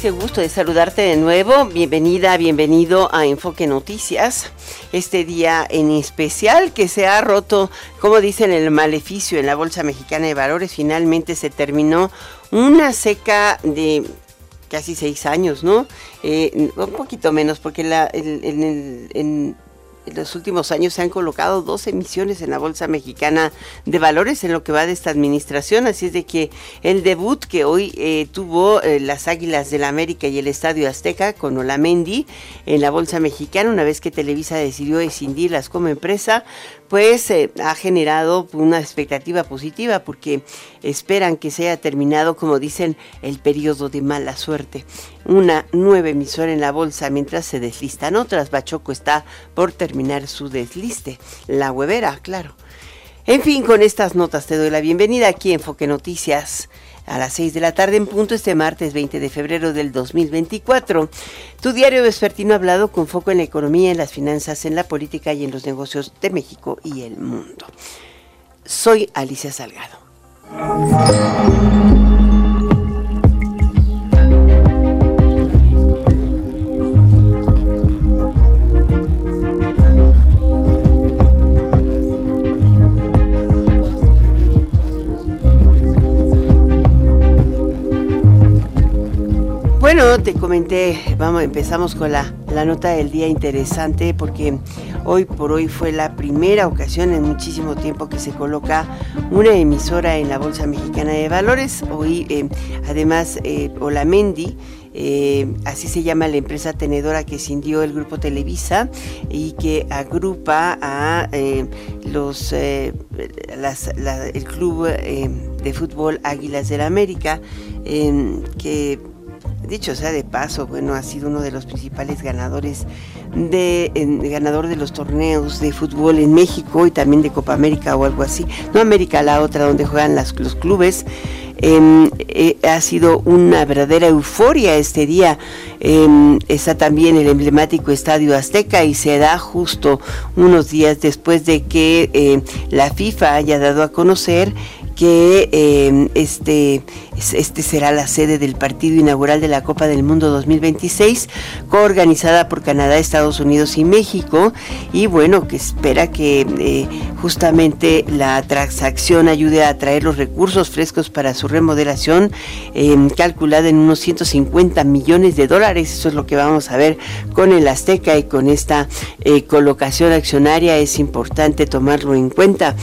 Qué gusto de saludarte de nuevo. Bienvenida, bienvenido a Enfoque Noticias. Este día en especial que se ha roto, como dicen, el maleficio en la Bolsa Mexicana de Valores. Finalmente se terminó una seca de casi seis años, ¿no? Eh, un poquito menos, porque la, en en los últimos años se han colocado dos emisiones en la Bolsa Mexicana de Valores en lo que va de esta administración, así es de que el debut que hoy eh, tuvo eh, las Águilas del la América y el Estadio Azteca con Olamendi en la Bolsa Mexicana, una vez que Televisa decidió escindirlas como empresa, pues eh, ha generado una expectativa positiva porque esperan que se haya terminado, como dicen, el periodo de mala suerte. Una nueva emisora en la bolsa mientras se deslistan otras. Bachoco está por terminar su desliste. La huevera, claro. En fin, con estas notas te doy la bienvenida aquí en Foque Noticias a las 6 de la tarde en punto este martes 20 de febrero del 2024. Tu diario vespertino ha hablado con foco en la economía, en las finanzas, en la política y en los negocios de México y el mundo. Soy Alicia Salgado. Te comenté, vamos, empezamos con la, la, nota del día interesante porque hoy por hoy fue la primera ocasión en muchísimo tiempo que se coloca una emisora en la Bolsa Mexicana de Valores. Hoy, eh, además, eh, Olamendi, eh, así se llama la empresa tenedora que cindió el grupo Televisa y que agrupa a los el club de fútbol Águilas del América, que dicho sea de paso, bueno, ha sido uno de los principales ganadores de, ganador de los torneos de fútbol en México y también de Copa América o algo así. No América, la otra donde juegan los clubes. Em, eh, ha sido una verdadera euforia este día. Em, está también el emblemático Estadio Azteca y se da justo unos días después de que eh, la FIFA haya dado a conocer que em, este, este será la sede del partido inaugural de la Copa del Mundo 2026, coorganizada por Canadá, Estados Unidos y México. Y bueno, que espera que eh, justamente la transacción ayude a atraer los recursos frescos para su remodelación, em, calculada en unos 150 millones de dólares. Eso es lo que vamos a ver con el Azteca y con esta eh, colocación accionaria. Es importante tomarlo en cuenta.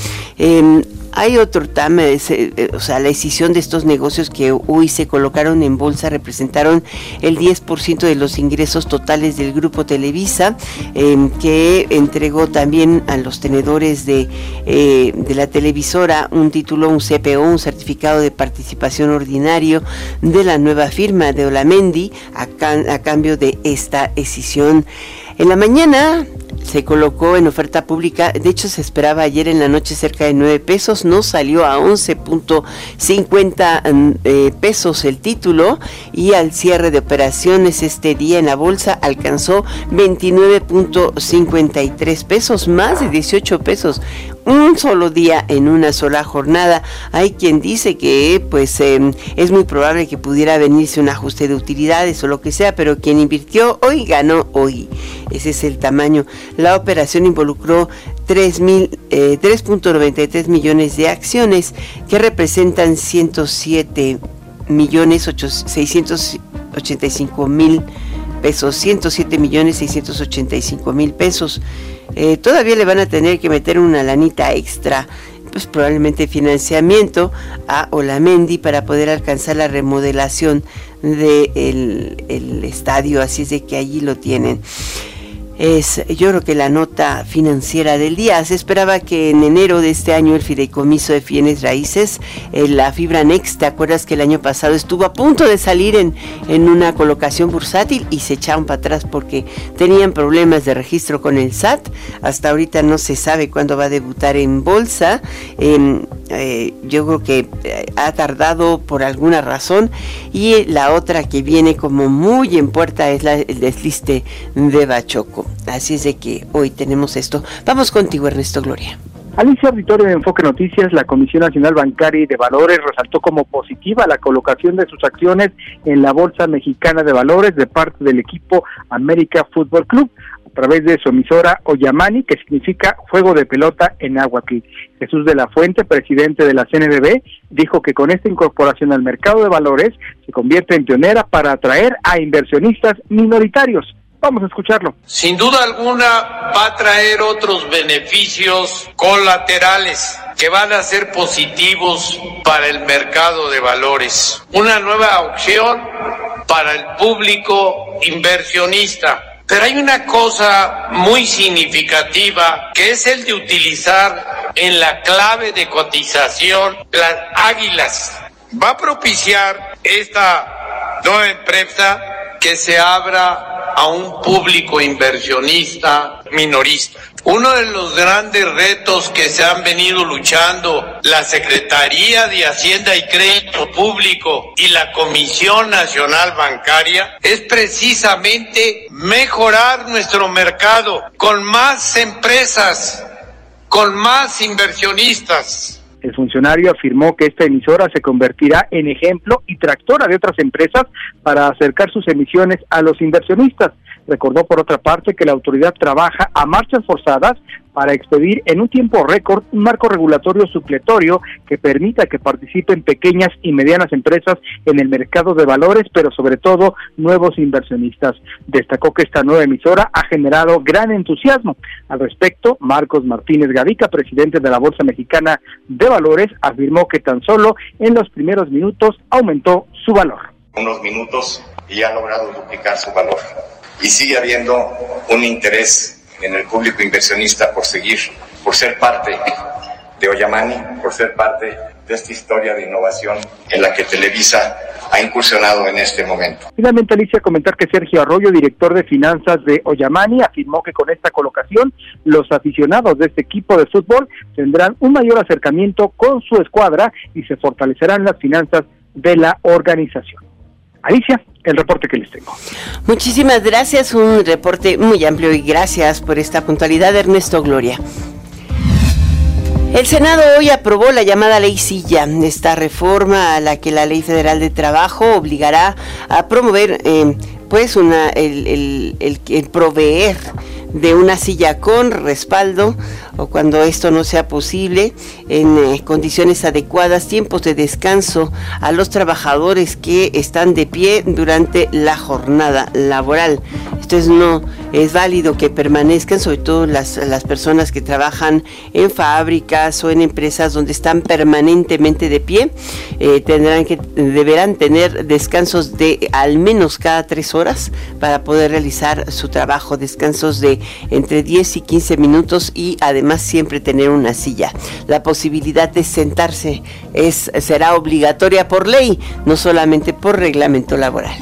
Hay otro tema, eh, o sea, la decisión de estos negocios que hoy se colocaron en bolsa representaron el 10% de los ingresos totales del grupo Televisa, em, que entregó también a los tenedores de, eh, de la televisora un título, un CPO, un certificado de participación ordinario de la nueva firma de Olamendi a, a cambio de esta decisión. En la mañana se colocó en oferta pública, de hecho se esperaba ayer en la noche cerca de 9 pesos, no salió a 11.50 mm, eh, pesos el título. Y al cierre de operaciones este día en la bolsa alcanzó 29.53 pesos, más de 18 pesos, un solo día en una sola jornada. Hay quien dice que pues em, es muy probable que pudiera venirse un ajuste de utilidades o lo que sea, pero quien invirtió hoy ganó hoy. Ese es el tamaño. La operación involucró 3.93 eh, millones de acciones que representan 107 millones 685 mil pesos, 107 millones 685 mil pesos. Eh, todavía le van a tener que meter una lanita extra, pues probablemente financiamiento a Olamendi para poder alcanzar la remodelación del el estadio, así es de que allí lo tienen. Es yo creo que la nota financiera del día. Se esperaba que en enero de este año el fideicomiso de bienes raíces, eh, la fibra Next, ¿te acuerdas que el año pasado estuvo a punto de salir en, en una colocación bursátil y se echaron para atrás porque tenían problemas de registro con el SAT? Hasta ahorita no se sabe cuándo va a debutar en bolsa. Eh, yo creo que eh, ha tardado por alguna razón y la otra que viene como muy en puerta es la, el desliste de Bachoco. Así es de que hoy tenemos esto. Vamos contigo, Ernesto Gloria. Alicia Auditorio de Enfoque Noticias, la Comisión Nacional Bancaria y de Valores resaltó como positiva la colocación de sus acciones en la Bolsa Mexicana de Valores de parte del equipo América Fútbol Club a través de su emisora Oyamani, que significa juego de pelota en Aguaquí. Jesús de la Fuente, presidente de la CNBB, dijo que con esta incorporación al mercado de valores se convierte en pionera para atraer a inversionistas minoritarios. Vamos a escucharlo. Sin duda alguna va a traer otros beneficios colaterales que van a ser positivos para el mercado de valores. Una nueva opción para el público inversionista. Pero hay una cosa muy significativa que es el de utilizar en la clave de cotización las águilas. Va a propiciar esta nueva empresa que se abra a un público inversionista minorista. Uno de los grandes retos que se han venido luchando la Secretaría de Hacienda y Crédito Público y la Comisión Nacional Bancaria es precisamente mejorar nuestro mercado con más empresas, con más inversionistas. El funcionario afirmó que esta emisora se convertirá en ejemplo y tractora de otras empresas para acercar sus emisiones a los inversionistas. Recordó por otra parte que la autoridad trabaja a marchas forzadas para expedir en un tiempo récord un marco regulatorio supletorio que permita que participen pequeñas y medianas empresas en el mercado de valores, pero sobre todo nuevos inversionistas. Destacó que esta nueva emisora ha generado gran entusiasmo. Al respecto, Marcos Martínez Gavica, presidente de la Bolsa Mexicana de Valores, afirmó que tan solo en los primeros minutos aumentó su valor. Unos minutos y ha logrado duplicar su valor. Y sigue habiendo un interés en el público inversionista por seguir, por ser parte de Oyamani, por ser parte de esta historia de innovación en la que Televisa ha incursionado en este momento. Finalmente, Alicia, comentar que Sergio Arroyo, director de finanzas de Oyamani, afirmó que con esta colocación los aficionados de este equipo de fútbol tendrán un mayor acercamiento con su escuadra y se fortalecerán las finanzas de la organización. Alicia, el reporte que les tengo. Muchísimas gracias, un reporte muy amplio y gracias por esta puntualidad, Ernesto Gloria. El Senado hoy aprobó la llamada ley Silla, esta reforma a la que la Ley Federal de Trabajo obligará a promover eh, pues el proveer de una silla con respaldo o cuando esto no sea posible en eh, condiciones adecuadas, tiempos de descanso a los trabajadores que están de pie durante la jornada laboral. Entonces no es válido que permanezcan, sobre todo las, las personas que trabajan en fábricas o en empresas donde están permanentemente de pie, eh, tendrán que, deberán tener descansos de al menos cada tres horas para poder realizar su trabajo, descansos de entre 10 y 15 minutos y además siempre tener una silla. La posibilidad de sentarse es, será obligatoria por ley, no solamente por reglamento laboral.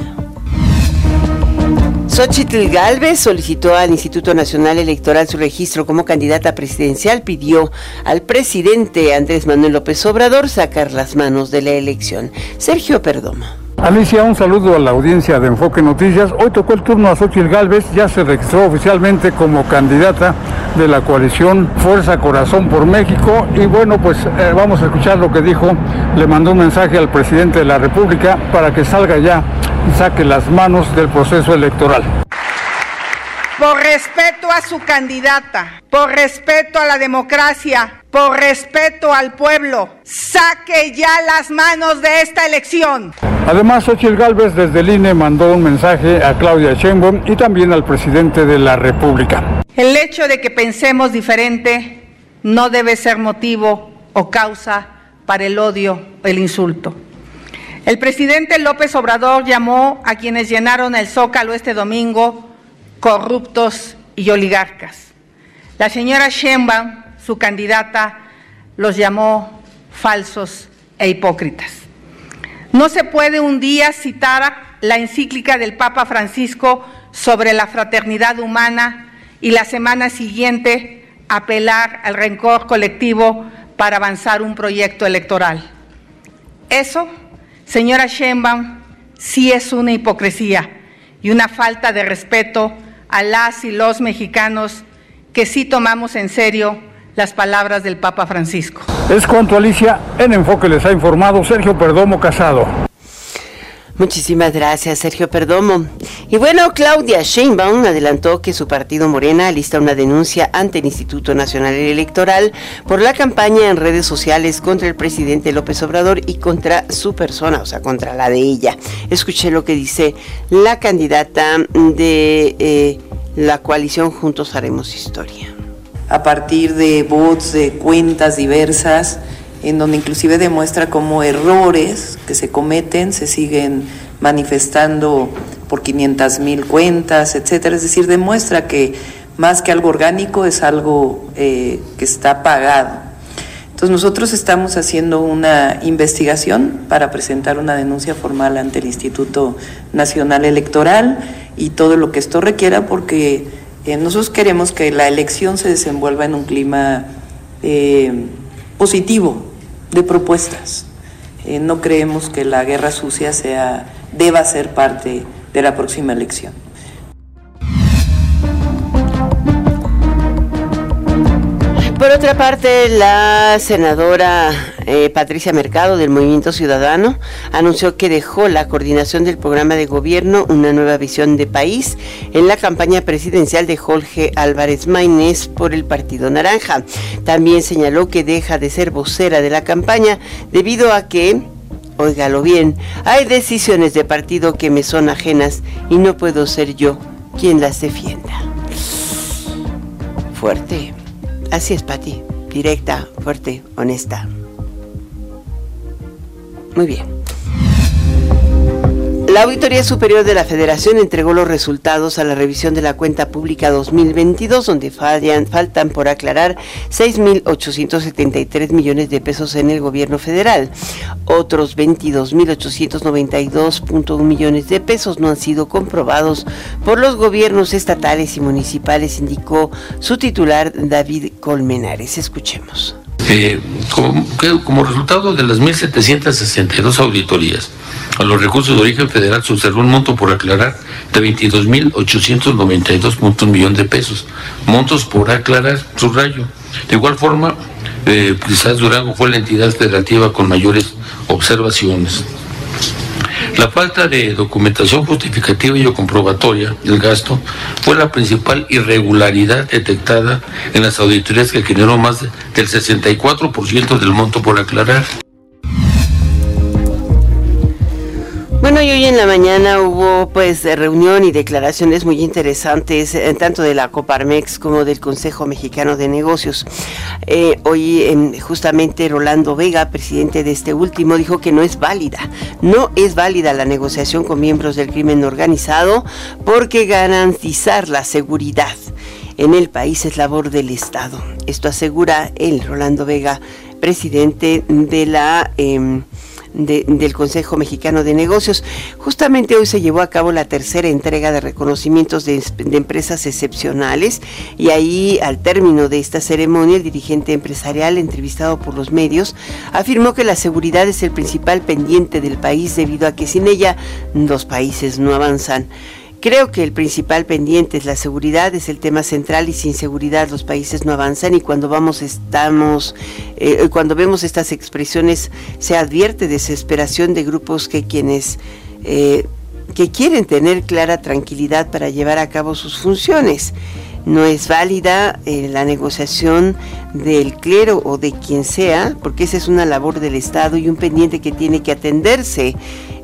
Xochitl Galvez solicitó al Instituto Nacional Electoral su registro como candidata presidencial, pidió al presidente Andrés Manuel López Obrador sacar las manos de la elección. Sergio Perdomo. Alicia, un saludo a la audiencia de Enfoque Noticias. Hoy tocó el turno a Xochitl Galvez, ya se registró oficialmente como candidata de la coalición Fuerza Corazón por México. Y bueno, pues eh, vamos a escuchar lo que dijo. Le mandó un mensaje al presidente de la República para que salga ya y saque las manos del proceso electoral. Por respeto a su candidata, por respeto a la democracia, por respeto al pueblo, saque ya las manos de esta elección. Además, Xochitl Gálvez desde el INE mandó un mensaje a Claudia Sheinbaum y también al presidente de la República. El hecho de que pensemos diferente no debe ser motivo o causa para el odio o el insulto. El presidente López Obrador llamó a quienes llenaron el Zócalo este domingo corruptos y oligarcas. La señora Sheinbaum, su candidata, los llamó falsos e hipócritas. No se puede un día citar la encíclica del Papa Francisco sobre la fraternidad humana y la semana siguiente apelar al rencor colectivo para avanzar un proyecto electoral. Eso, señora Sheinbaum, sí es una hipocresía y una falta de respeto a las y los mexicanos que sí tomamos en serio las palabras del Papa Francisco. Es cuanto Alicia, en Enfoque les ha informado Sergio Perdomo Casado. Muchísimas gracias, Sergio Perdomo. Y bueno, Claudia Sheinbaum adelantó que su partido Morena lista una denuncia ante el Instituto Nacional Electoral por la campaña en redes sociales contra el presidente López Obrador y contra su persona, o sea, contra la de ella. Escuché lo que dice la candidata de eh, la coalición Juntos Haremos Historia. A partir de bots, de cuentas diversas, en donde inclusive demuestra cómo errores que se cometen se siguen manifestando por 500 mil cuentas, etcétera. Es decir, demuestra que más que algo orgánico es algo eh, que está pagado. Entonces nosotros estamos haciendo una investigación para presentar una denuncia formal ante el Instituto Nacional Electoral y todo lo que esto requiera porque eh, nosotros queremos que la elección se desenvuelva en un clima eh, positivo, de propuestas. Eh, no creemos que la guerra sucia sea, deba ser parte de la próxima elección. Por otra parte, la senadora eh, Patricia Mercado del Movimiento Ciudadano anunció que dejó la coordinación del programa de gobierno Una nueva visión de país en la campaña presidencial de Jorge Álvarez Maínez por el Partido Naranja. También señaló que deja de ser vocera de la campaña debido a que óigalo bien, hay decisiones de partido que me son ajenas y no puedo ser yo quien las defienda. Fuerte. Así es, Pati. Directa, fuerte, honesta. Muy bien. La Auditoría Superior de la Federación entregó los resultados a la revisión de la cuenta pública 2022, donde faltan por aclarar 6.873 millones de pesos en el gobierno federal. Otros 22.892.1 millones de pesos no han sido comprobados por los gobiernos estatales y municipales, indicó su titular David Colmenares. Escuchemos. Eh, como, resultado de las 1.762 auditorías, a los recursos de origen federal se observó un monto por aclarar de 22.892.1 millones de pesos. Montos por aclarar, subrayo. De igual forma, eh, quizás Durango fue la entidad federativa con mayores observaciones. La falta de documentación justificativa y o comprobatoria del gasto fue la principal irregularidad detectada en las auditorías que generó más del 64% del monto por aclarar. Y hoy en la mañana hubo pues reunión y declaraciones muy interesantes, eh, tanto de la Coparmex como del Consejo Mexicano de Negocios. Eh, hoy em, justamente Rolando Vega, presidente de este último, dijo que no es válida, no es válida la negociación con miembros del crimen organizado porque garantizar la seguridad en el país es labor del Estado. Esto asegura él, Rolando Vega, presidente de la... Del Consejo Mexicano de Negocios. Justamente hoy se llevó a cabo la tercera entrega de reconocimientos de, empresas excepcionales y ahí al término de esta ceremonia el dirigente empresarial entrevistado por los medios afirmó que la seguridad es el principal pendiente del país debido a que sin ella los países no avanzan. Creo que el principal pendiente es la seguridad, es el tema central y sin seguridad los países no avanzan y cuando vamos estamos, eh, cuando vemos estas expresiones se advierte desesperación de grupos que quienes eh, que quieren tener clara tranquilidad para llevar a cabo sus funciones. No es válida eh, la negociación del clero o de quien sea, porque esa es una labor del Estado y un pendiente que tiene que atenderse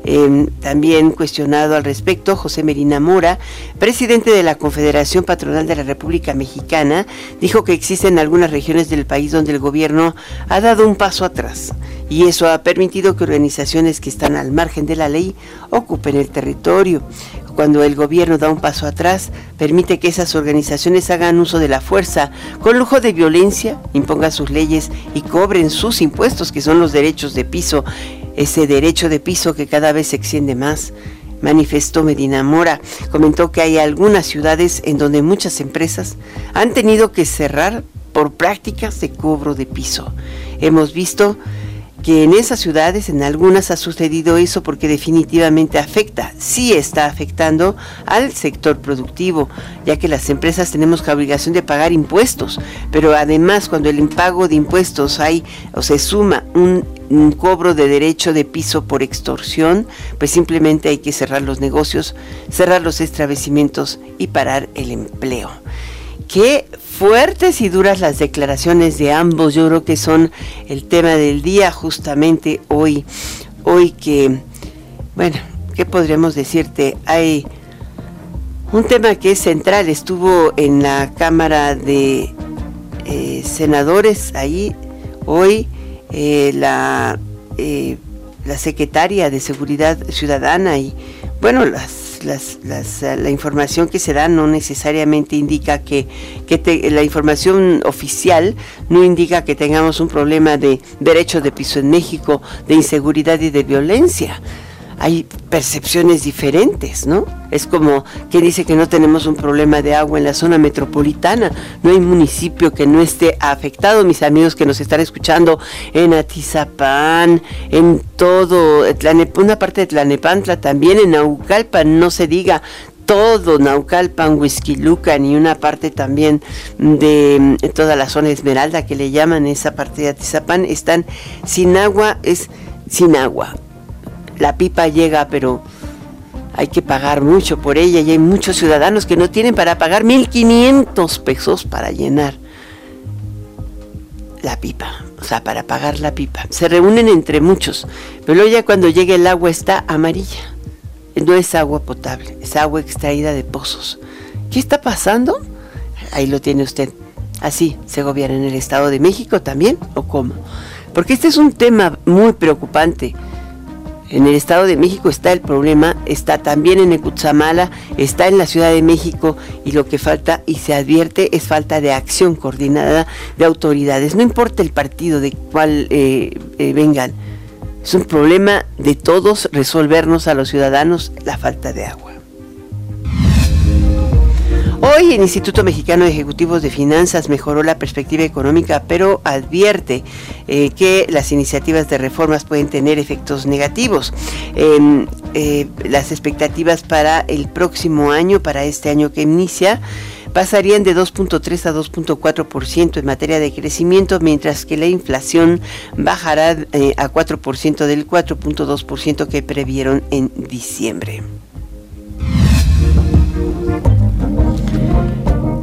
Em, también cuestionado al respecto, José Merina Mora, presidente de la Confederación Patronal de la República Mexicana, dijo que existen algunas regiones del país donde el gobierno ha dado un paso atrás y eso ha permitido que organizaciones que están al margen de la ley ocupen el territorio. Cuando el gobierno da un paso atrás, permite que esas organizaciones hagan uso de la fuerza, con lujo de violencia, impongan sus leyes y cobren sus impuestos, que son los derechos de piso, ese derecho de piso que cada vez se extiende más manifestó Medina Mora. Comentó que hay algunas ciudades en donde muchas empresas han tenido que cerrar por prácticas de cobro de piso. Hemos visto que en esas ciudades, en algunas ha sucedido eso porque definitivamente afecta, sí está afectando al sector productivo, ya que las empresas tenemos la obligación de pagar impuestos, pero además cuando el impago de impuestos hay o se suma un, cobro de derecho de piso por extorsión, pues simplemente hay que cerrar los negocios, cerrar los establecimientos y parar el empleo. Qué fuertes y duras las declaraciones de ambos, yo creo que son el tema del día justamente hoy, hoy que, bueno, ¿qué podríamos decirte? Hay un tema que es central, estuvo en la Cámara de eh, Senadores ahí hoy eh, la, eh, la secretaria de Seguridad Ciudadana y, bueno, las eh, la información que se da no necesariamente indica que, que la información oficial no indica que tengamos un problema de derecho de piso en México, de inseguridad y de violencia hay percepciones diferentes, ¿no? Es como que dice que no tenemos un problema de agua en la zona metropolitana, no hay municipio que no esté afectado, mis amigos que nos están escuchando en Atizapán, en todo, una parte de Tlanepantla, también en Naucalpan, no se diga, todo Naucalpan, Huizquilucan y una parte también de toda la zona Esmeralda que le llaman esa parte de Atizapán, están sin agua, es sin agua la pipa llega, pero hay que pagar mucho por ella y hay muchos ciudadanos que no tienen para pagar 1.500 pesos para llenar la pipa, o sea, para pagar la pipa. Se reúnen entre muchos, pero ya cuando llega el agua está amarilla. No es agua potable, es agua extraída de pozos. ¿Qué está pasando? Ahí lo tiene usted. Así se gobierna en el Estado de México también, ¿o cómo? Porque este es un tema muy preocupante en el Estado de México está el problema, está también en Ecutzamala, está en la Ciudad de México y lo que falta y se advierte es falta de acción coordinada de autoridades. No importa el partido de cuál eh, eh, vengan, es un problema de todos resolvernos a los ciudadanos la falta de agua. Hoy el Instituto Mexicano de Ejecutivos de Finanzas mejoró la perspectiva económica, pero advierte eh, que las iniciativas de reformas pueden tener efectos negativos. Em, eh, las expectativas para el próximo año, para este año que inicia, pasarían de 2.3 a 2.4% en materia de crecimiento, mientras que la inflación bajará eh, a 4% del 4.2% que previeron en diciembre.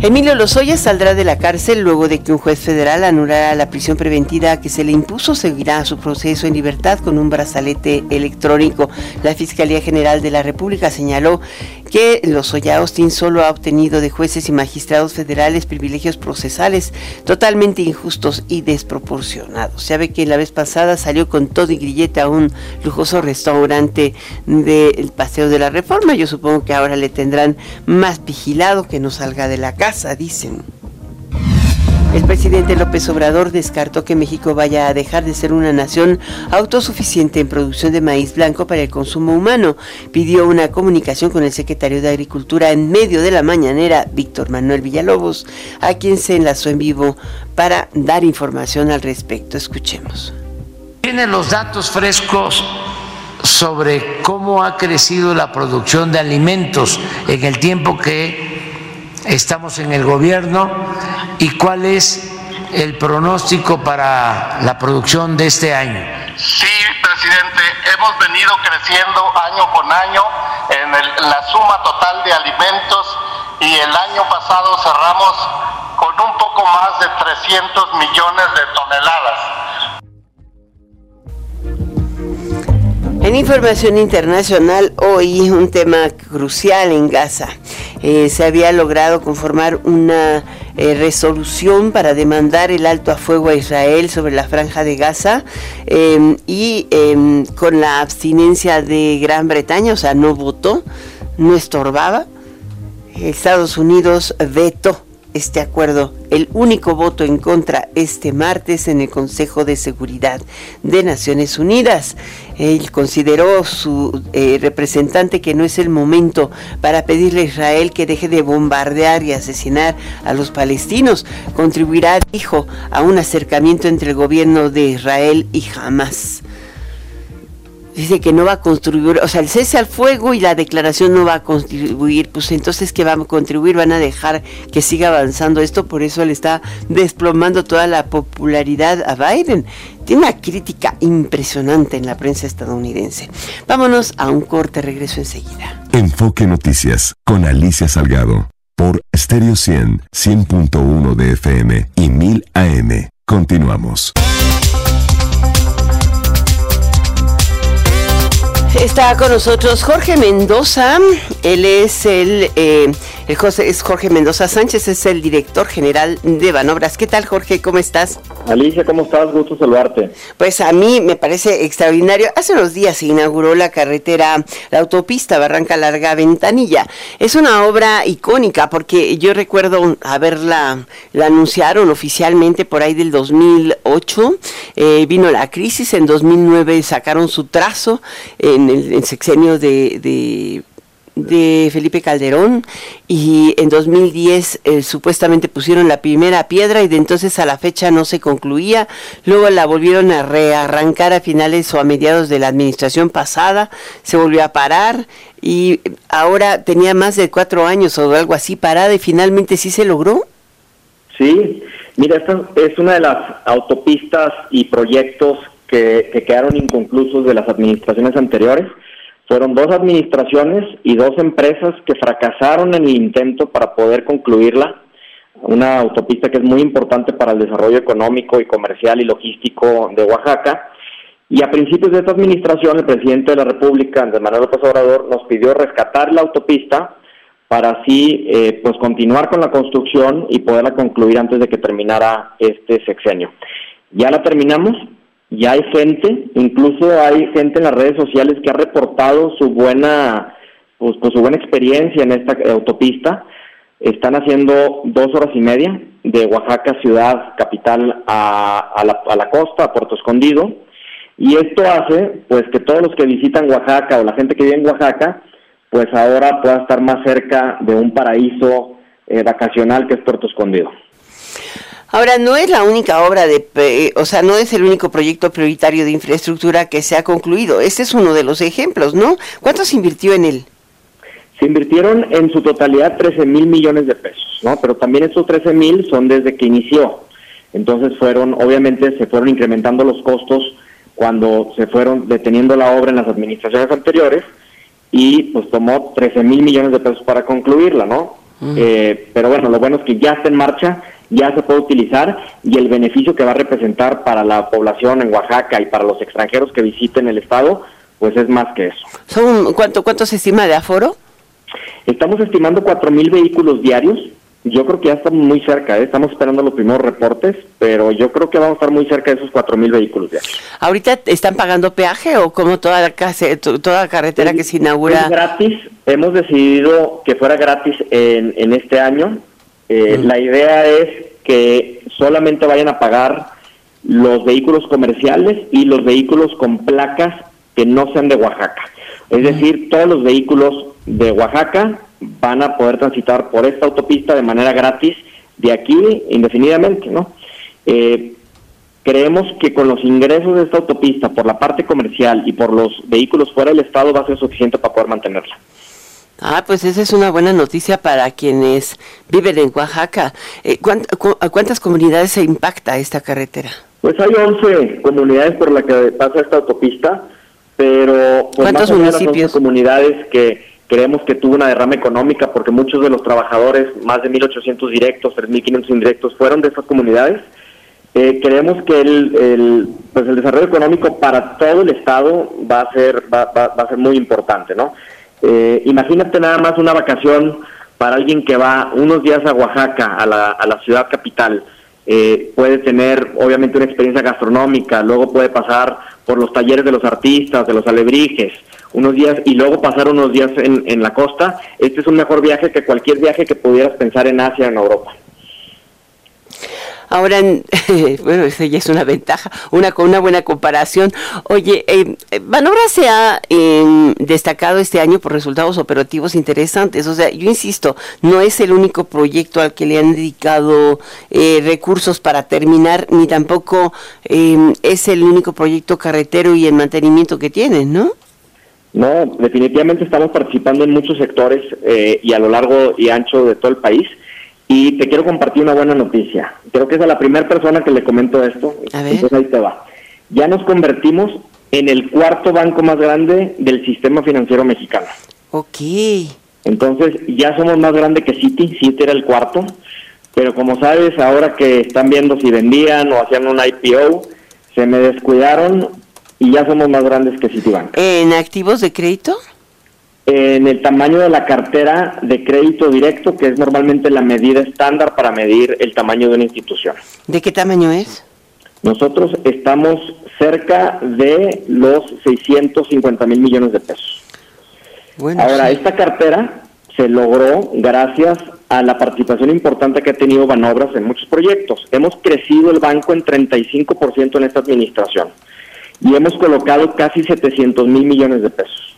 Emilio Lozoya saldrá de la cárcel luego de que un juez federal anulara la prisión preventiva que se le impuso. Seguirá su proceso en libertad con un brazalete electrónico. La Fiscalía General de la República señaló que Lozoya Austin solo ha obtenido de jueces y magistrados federales privilegios procesales totalmente injustos y desproporcionados. Se ve que la vez pasada salió con todo y grillete a un lujoso restaurante del Paseo de la Reforma. Yo supongo que ahora le tendrán más vigilado que no salga de la cárcel dicen. El presidente López Obrador descartó que México vaya a dejar de ser una nación autosuficiente en producción de maíz blanco para el consumo humano. Pidió una comunicación con el secretario de Agricultura en medio de la mañanera, Víctor Manuel Villalobos, a quien se enlazó en vivo para dar información al respecto. Escuchemos. Tienen los datos frescos sobre cómo ha crecido la producción de alimentos en el tiempo que estamos en el gobierno y cuál es el pronóstico para la producción de este año. Sí, presidente, hemos venido creciendo año con año en la suma total de alimentos y el año pasado cerramos con un poco más de 300 millones de toneladas. En información internacional, hoy un tema crucial en Gaza. Eh, se había logrado conformar una eh, resolución para demandar el alto a fuego a Israel sobre la franja de Gaza em, y em, con la abstinencia de Gran Bretaña, o sea, no votó no estorbaba, Estados Unidos vetó este acuerdo, el único voto en contra este martes en el Consejo de Seguridad de Naciones Unidas. Él consideró su eh, representante que no es el momento para pedirle a Israel que deje de bombardear y asesinar a los palestinos. Contribuirá, dijo, a un acercamiento entre el gobierno de Israel y Hamas dice que no va a contribuir, o sea, el cese al fuego y la declaración no va a contribuir, pues entonces ¿qué va a contribuir? Van a dejar que siga avanzando esto, por eso le está desplomando toda la popularidad a Biden. Tiene una crítica impresionante en la prensa estadounidense. Vámonos a un corte, regreso enseguida. Enfoque Noticias con Alicia Salgado por Stereo 100, 100.1 de FM y 1000 AM. Continuamos. Está con nosotros Jorge Mendoza. Él es el, eh, el José, es Jorge Mendoza Sánchez, es el director general de Banobras. ¿Qué tal, Jorge? ¿Cómo estás? Alicia, ¿cómo estás? Gusto saludarte. Pues a mí me parece extraordinario. Hace unos días se inauguró la carretera, la autopista Barranca Larga Ventanilla. Es una obra icónica porque yo recuerdo haberla, la anunciaron oficialmente por ahí del 2008. Eh, vino la crisis, en 2009 sacaron su trazo en el sexenio de, de de Felipe Calderón y en 2010 eh, supuestamente pusieron la primera piedra y de entonces a la fecha no se concluía. Luego la volvieron a rearrancar a finales o a mediados de la administración pasada, se volvió a parar y ahora tenía más de cuatro años o algo así parada y finalmente sí se logró. Sí, mira, esta es una de las autopistas y proyectos que, que quedaron inconclusos de las administraciones anteriores fueron dos administraciones y dos empresas que fracasaron en el intento para poder concluirla, una autopista que es muy importante para el desarrollo económico y comercial y logístico de Oaxaca. Y a principios de esta administración, el presidente de la República, Andrés Manuel López Obrador, nos pidió rescatar la autopista para así eh, pues continuar con la construcción y poderla concluir antes de que terminara este sexenio. Ya la terminamos, ya hay gente, incluso hay gente en las redes sociales que ha reportado su buena, pues, pues, su buena experiencia en esta autopista. Están haciendo dos horas y media de Oaxaca, ciudad capital, a, la, a la costa, a Puerto Escondido. Y esto hace, pues, que todos los que visitan Oaxaca o la gente que vive en Oaxaca, pues ahora pueda estar más cerca de un paraíso eh, vacacional que es Puerto Escondido. Ahora, no es la única obra de, o sea, no es el único proyecto prioritario de infraestructura que se ha concluido. Este es uno de los ejemplos, ¿no? ¿Cuánto se invirtió en él? Se invirtieron en su totalidad 13 mil millones de pesos, ¿no? Pero también esos 13 mil son desde que inició. Entonces fueron, obviamente, se fueron incrementando los costos cuando se fueron deteniendo la obra en las administraciones anteriores y pues tomó 13 mil millones de pesos para concluirla, ¿no? Eh, pero bueno, lo bueno es que ya está en marcha ya se puede utilizar y el beneficio que va a representar para la población en Oaxaca y para los extranjeros que visiten el estado, pues es más que eso. ¿Son, cuánto, ¿Cuánto se estima de aforo? Estamos estimando cuatro mil vehículos diarios. Yo creo que ya estamos muy cerca, ¿eh? estamos esperando los primeros reportes, pero yo creo que vamos a estar muy cerca de esos cuatro mil vehículos diarios. ¿Ahorita están pagando peaje o como toda la, toda carretera que se inaugura? Es gratis, hemos decidido que fuera gratis en, en este año, eh, la idea es que solamente vayan a pagar los vehículos comerciales y los vehículos con placas que no sean de Oaxaca. Es decir, todos los vehículos de Oaxaca van a poder transitar por esta autopista de manera gratis de aquí indefinidamente, ¿no? Eh, creemos que con los ingresos de esta autopista por la parte comercial y por los vehículos fuera del estado va a ser suficiente para poder mantenerla. Ah, pues esa es una buena noticia para quienes viven en Oaxaca. Eh, ¿A cuántas comunidades se impacta esta carretera? Pues hay 11 comunidades por las que pasa esta autopista, pero pues ¿cuántos municipios? comunidades que creemos que tuvo una derrama económica porque muchos de los trabajadores, más de 1.800 directos, 3.500 indirectos, fueron de estas comunidades. Eh, creemos que el, el, pues el desarrollo económico para todo el estado va a ser va, va, va a ser muy importante, ¿no? Eh, imagínate nada más una vacación para alguien que va unos días a Oaxaca, a la, a la ciudad capital. Eh, puede tener obviamente una experiencia gastronómica, luego puede pasar por los talleres de los artistas, de los alebrijes, unos días y luego pasar unos días en, en la costa, este es un mejor viaje que cualquier viaje que pudieras pensar en Asia o en Europa. Ahora, bueno, esa ya es una ventaja, una con una buena comparación. Oye, eh, Banobra se ha em, destacado este año por resultados operativos interesantes. O sea, yo insisto, no es el único proyecto al que le han dedicado eh, recursos para terminar, ni tampoco em, es el único proyecto carretero y en mantenimiento que tienen, ¿no? No, definitivamente estamos participando en muchos sectores eh, y a lo largo y ancho de todo el país. Y te quiero compartir una buena noticia. Creo que es a la primera persona que le comento esto. Entonces ahí te va. Ya nos convertimos en el cuarto banco más grande del sistema financiero mexicano. Ok. Entonces ya somos más grande que Citi. Citi era el cuarto. Pero como sabes, ahora que están viendo si vendían o hacían un IPO, se me descuidaron y ya somos más grandes que Citibank. ¿En activos de crédito? En el tamaño de la cartera de crédito directo, que es normalmente la medida estándar para medir el tamaño de una institución. ¿De qué tamaño es? Nosotros estamos cerca de los 650 mil millones de pesos. Bueno, Ahora, sí. esta cartera se logró gracias a la participación importante que ha tenido Banobras en muchos proyectos. Hemos crecido el banco en 35% en esta administración y hemos colocado casi 700 mil millones de pesos.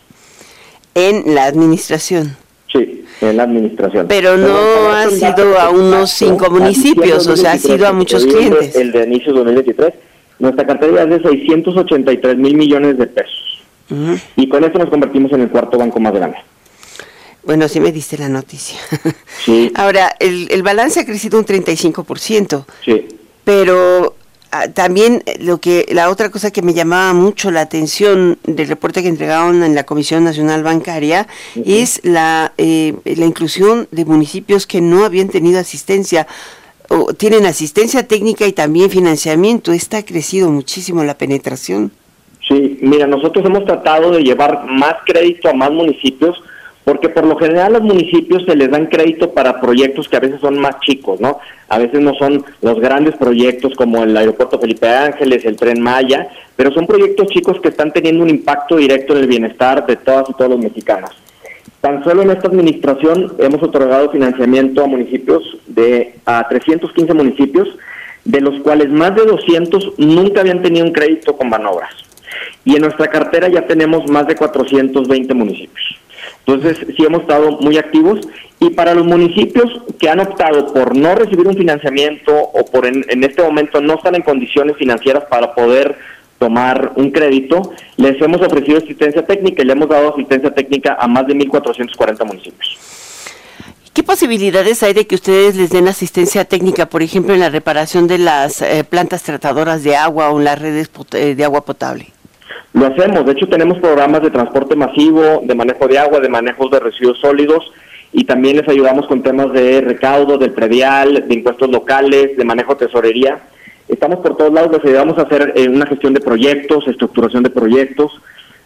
En la administración. Sí, en la administración. Pero no ha sido a unos cinco municipios, o sea, ha 2023, sido a muchos clientes. El de inicio de 2023. Nuestra cartera es de 683 mil millones de pesos. Y con esto nos convertimos en el cuarto banco más grande. Bueno, sí me diste la noticia. Sí, Ahora, el, el balance ha crecido un 35%, sí. pero también eh, lo que la otra cosa que me llamaba mucho la atención del reporte que entregaron en la Comisión Nacional Bancaria es la eh, la inclusión de municipios que no habían tenido asistencia o tienen asistencia técnica y también financiamiento. Esta ha crecido muchísimo la penetración. Sí, mira, nosotros hemos tratado de llevar más crédito a más municipios porque por lo general a los municipios se les dan crédito para proyectos que a veces son más chicos, ¿no? A veces no son los grandes proyectos como el aeropuerto Felipe Ángeles, el tren Maya, pero son proyectos chicos que están teniendo un impacto directo en el bienestar de todas y todos los mexicanos. Tan solo en esta administración hemos otorgado financiamiento a municipios de a 315 municipios, de los cuales más de 200 nunca habían tenido un crédito con Banobras. Y en nuestra cartera ya tenemos más de 420 municipios. Entonces, sí hemos estado muy activos y para los municipios que han optado por no recibir un financiamiento o por en, este momento no están en condiciones financieras para poder tomar un crédito, les hemos ofrecido asistencia técnica y le hemos dado asistencia técnica a más de 1.440 municipios. ¿Qué posibilidades hay de que ustedes les den asistencia técnica, por ejemplo, en la reparación de las eh, plantas tratadoras de agua o en las redes eh, de agua potable? Lo hacemos, de hecho tenemos programas de transporte masivo, de manejo de agua, de manejos de residuos sólidos y también les ayudamos con temas de recaudo, del predial, de impuestos locales, de manejo de tesorería. Estamos por todos lados, les ayudamos a hacer eh, una gestión de proyectos, estructuración de proyectos.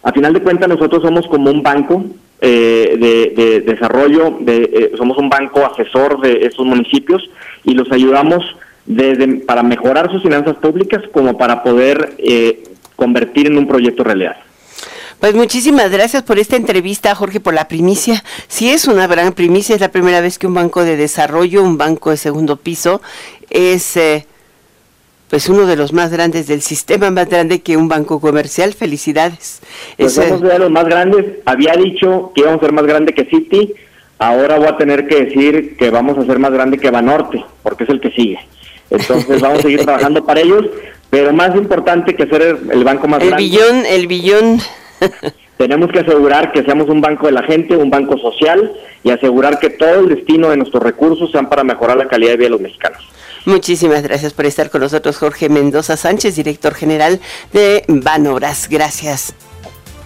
A final de cuentas nosotros somos como un banco eh, de, de desarrollo, de, eh, somos un banco asesor de esos municipios y los ayudamos desde para mejorar sus finanzas públicas como para poder eh, convertir en un proyecto realidad. Pues muchísimas gracias por esta entrevista, Jorge, por la primicia. Sí es una gran primicia, es la primera vez que un banco de desarrollo, un banco de segundo piso, es eh, pues uno de los más grandes del sistema, más grande que un banco comercial. Felicidades. Pues Es, somos de los más grandes. Había dicho que íbamos a ser más grande que City. Ahora voy a tener que decir que vamos a ser más grande que Banorte, porque es el que sigue. Entonces vamos a seguir trabajando para ellos. Pero más importante que ser el, el banco más el grande, billón, el billón. tenemos que asegurar que seamos un banco de la gente, un banco social y asegurar que todo el destino de nuestros recursos sean para mejorar la calidad de vida de los mexicanos. Muchísimas gracias por estar con nosotros, Jorge Mendoza Sánchez, director general de Banobras. Gracias.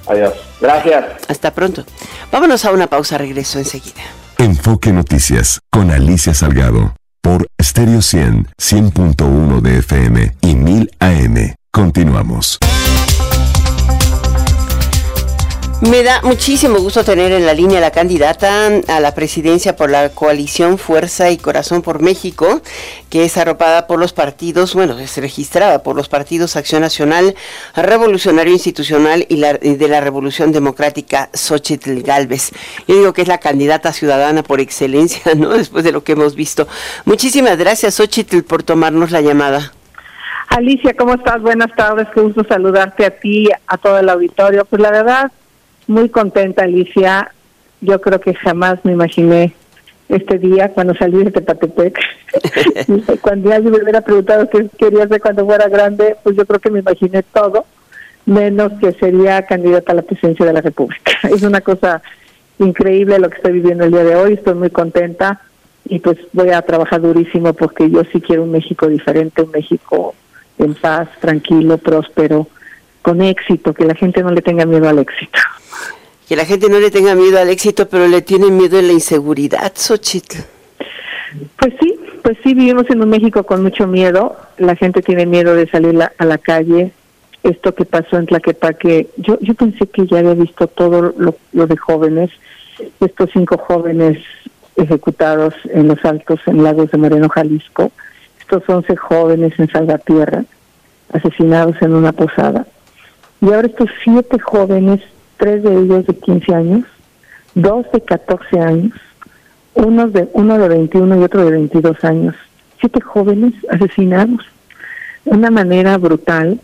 Adiós. Gracias. Hasta pronto. Vámonos a una pausa, regreso enseguida. Enfoque Noticias con Alicia Salgado por Stereo 100, 100.1 de FM y 1000 AM. Continuamos. Me da muchísimo gusto tener en la línea la candidata a la presidencia por la coalición Fuerza y Corazón por México, que es arropada por los partidos, bueno, es registrada por los partidos Acción Nacional, Revolucionario Institucional y, de la Revolución Democrática, Xochitl Galvez. Yo digo que es la candidata ciudadana por excelencia, ¿no? Después de lo que hemos visto. Muchísimas gracias, Xochitl, por tomarnos la llamada. Alicia, ¿cómo estás? Buenas tardes, qué gusto saludarte a ti, a todo el auditorio. Pues la verdad, muy contenta, Alicia. Yo creo que jamás me imaginé este día cuando salí de Tepatepec. cuando alguien me hubiera preguntado qué quería hacer cuando fuera grande, pues yo creo que me imaginé todo, menos que sería candidata a la presidencia de la República. Es una cosa increíble lo que estoy viviendo el día de hoy, estoy muy contenta y pues voy a trabajar durísimo porque yo sí quiero un México diferente, un México en paz, tranquilo, próspero, con éxito, que la gente no le tenga miedo al éxito que la gente no le tenga miedo al éxito, pero le tiene miedo a la inseguridad, Xochitl. Pues sí, pues sí, vivimos en un México con mucho miedo. La gente tiene miedo de salir a la calle. Esto que pasó en Tlaquepaque, yo, yo pensé que ya había visto todo lo, lo de jóvenes, estos cinco jóvenes ejecutados en los altos en Lagos de Moreno, Jalisco, estos once jóvenes en Salvatierra, asesinados en una posada. Y ahora estos siete jóvenes tres de ellos de 15 años, dos de 14 años, uno de, uno de 21 y otro de 22 años, siete jóvenes asesinados de una manera brutal.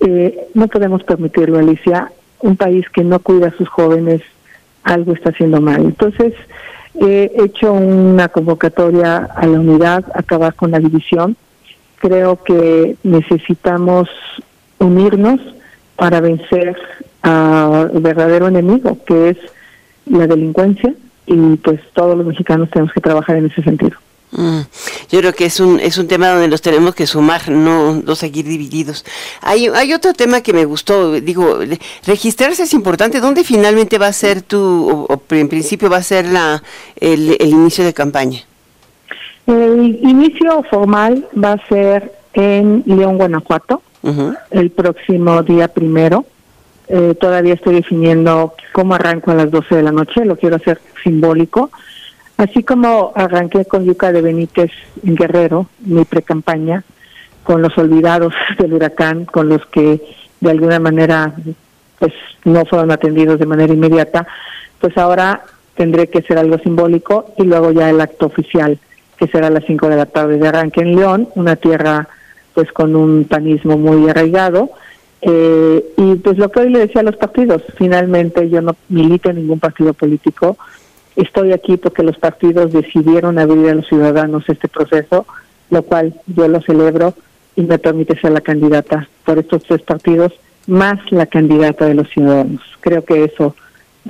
Eh, no podemos permitirlo, Alicia. Un país que no cuida a sus jóvenes, algo está haciendo mal. Entonces, he hecho una convocatoria a la unidad, acabar con la división. Creo que necesitamos unirnos para vencer al verdadero enemigo, que es la delincuencia, y pues todos los mexicanos tenemos que trabajar en ese sentido. Mm, yo creo que es un, es un tema donde nos tenemos que sumar, no, no seguir divididos. Hay, hay otro tema que me gustó, digo, registrarse es importante. ¿Dónde finalmente va a ser tu, o, en principio va a ser la, el, inicio de campaña? El inicio formal va a ser en León, Guanajuato, el próximo día primero. Eh, todavía estoy definiendo cómo arranco a las 12 de la noche, lo quiero hacer simbólico. Así como arranqué con Yuca de Benítez en Guerrero, mi precampaña, con los olvidados del huracán, con los que de alguna manera pues no fueron atendidos de manera inmediata, pues ahora tendré que hacer algo simbólico y luego ya el acto oficial, que será a las 5 de la tarde de arranque en León, una tierra pues con un panismo muy arraigado, eh, y pues lo que hoy le decía a los partidos, finalmente yo no milito en ningún partido político, estoy aquí porque los partidos decidieron abrir a los ciudadanos este proceso, lo cual yo lo celebro y me permite ser la candidata por estos tres partidos, más la candidata de los ciudadanos. Creo que eso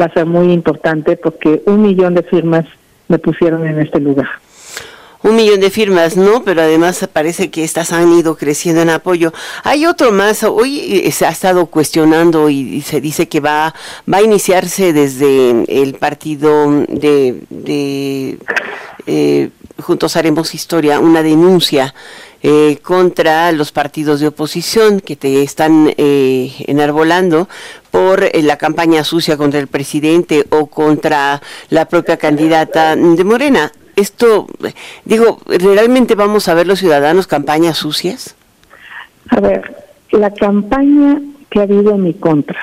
va a ser muy importante porque un millón de firmas me pusieron en este lugar un millón de firmas, ¿no? Pero además parece que estas han ido creciendo en apoyo. Hay otro más, hoy eh, se ha estado cuestionando y, se dice que va, va a iniciarse desde el partido de, de eh, Juntos Haremos Historia, una denuncia eh, contra los partidos de oposición que te están eh, enarbolando por la campaña sucia contra el presidente o contra la propia candidata de Morena esto, digo, ¿realmente vamos a ver los ciudadanos campañas sucias? A ver, la campaña que ha habido en mi contra,